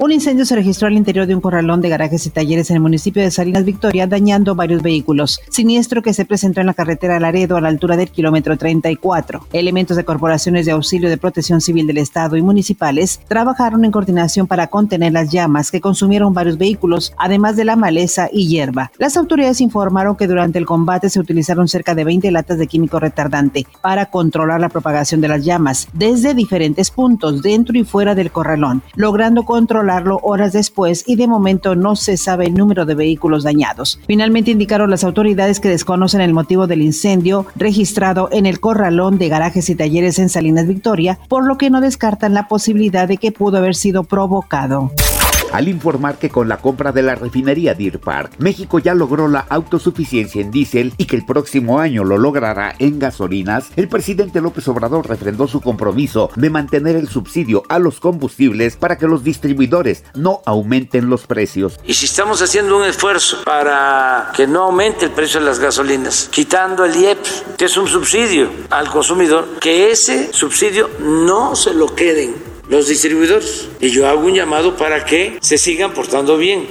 Un incendio se registró al interior de un corralón de garajes y talleres en el municipio de Salinas Victoria, dañando varios vehículos. Siniestro que se presentó en la carretera Laredo a la altura del kilómetro 34. Elementos de corporaciones de auxilio de protección civil del Estado y municipales trabajaron en coordinación para contener las llamas que consumieron varios vehículos, además de la maleza y hierba. Las autoridades informaron que durante el combate se utilizaron cerca de 20 latas de químico retardante para controlar la propagación de las llamas desde diferentes puntos dentro y fuera del corralón, logrando controlar horas después y de momento no se sabe el número de vehículos dañados. Finalmente indicaron las autoridades que desconocen el motivo del incendio registrado en el corralón de garajes y talleres en Salinas Victoria, por lo que no descartan la posibilidad de que pudo haber sido provocado al informar que con la compra de la refinería Deer Park, México ya logró la autosuficiencia en diésel y que el próximo año lo logrará en gasolinas, el presidente López Obrador refrendó su compromiso de mantener el subsidio a los combustibles para que los distribuidores no aumenten los precios. Y si estamos haciendo un esfuerzo para que no aumente el precio de las gasolinas, quitando el IEP, que es un subsidio al consumidor, que ese subsidio no se lo queden los distribuidores. Y yo hago un llamado para que se sigan portando bien.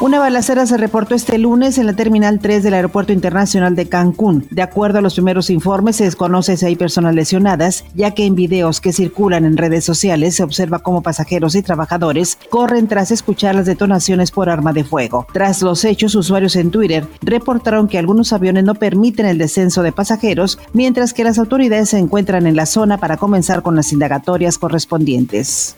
Una balacera se reportó este lunes en la Terminal 3 del Aeropuerto Internacional de Cancún. De acuerdo a los primeros informes, se desconoce si hay personas lesionadas, ya que en videos que circulan en redes sociales se observa cómo pasajeros y trabajadores corren tras escuchar las detonaciones por arma de fuego. Tras los hechos, usuarios en Twitter reportaron que algunos aviones no permiten el descenso de pasajeros, mientras que las autoridades se encuentran en la zona para comenzar con las indagatorias correspondientes.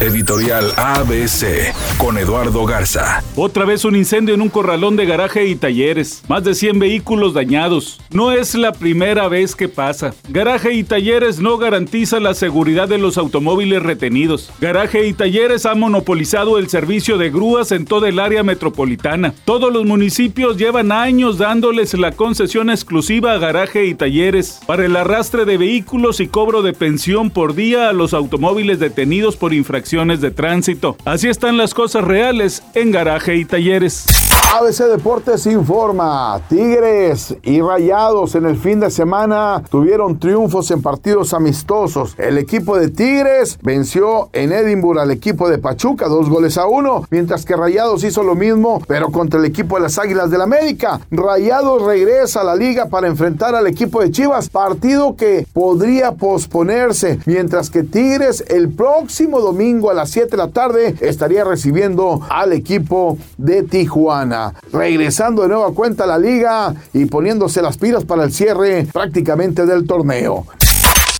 Editorial ABC con Eduardo Garza. Otra vez un incendio en un corralón de garaje y talleres. Más de 100 vehículos dañados. No es la primera vez que pasa. Garaje y talleres no garantiza la seguridad de los automóviles retenidos. Garaje y talleres ha monopolizado el servicio de grúas en toda el área metropolitana. Todos los municipios llevan años dándoles la concesión exclusiva a garaje y talleres para el arrastre de vehículos y cobro de pensión por día a los automóviles detenidos por infracciones de tránsito. Así están las cosas reales en garaje y talleres. ABC Deportes informa, Tigres y Rayados en el fin de semana tuvieron triunfos en partidos amistosos. El equipo de Tigres venció en Edimburgo al equipo de Pachuca, dos goles a uno, mientras que Rayados hizo lo mismo, pero contra el equipo de las Águilas del la América. Rayados regresa a la liga para enfrentar al equipo de Chivas, partido que podría posponerse, mientras que Tigres el próximo domingo a las 7 de la tarde estaría recibiendo al equipo de Tijuana regresando de nuevo a cuenta a la liga y poniéndose las pilas para el cierre prácticamente del torneo.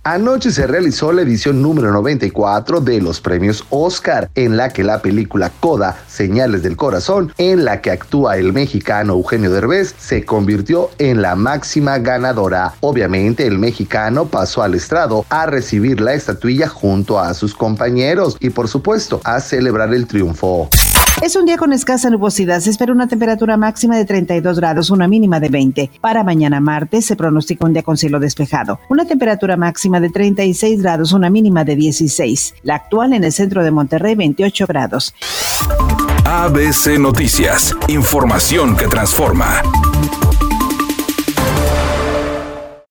Anoche se realizó la edición número 94 de los premios Oscar, en la que la película Coda, Señales del Corazón, en la que actúa el mexicano Eugenio Derbez, se convirtió en la máxima ganadora. Obviamente el mexicano pasó al estrado a recibir la estatuilla junto a sus compañeros y por supuesto a celebrar el triunfo. Es un día con escasa nubosidad. Se espera una temperatura máxima de 32 grados, una mínima de 20. Para mañana martes se pronostica un día con cielo despejado. Una temperatura máxima de 36 grados, una mínima de 16. La actual en el centro de Monterrey, 28 grados. ABC Noticias. Información que transforma.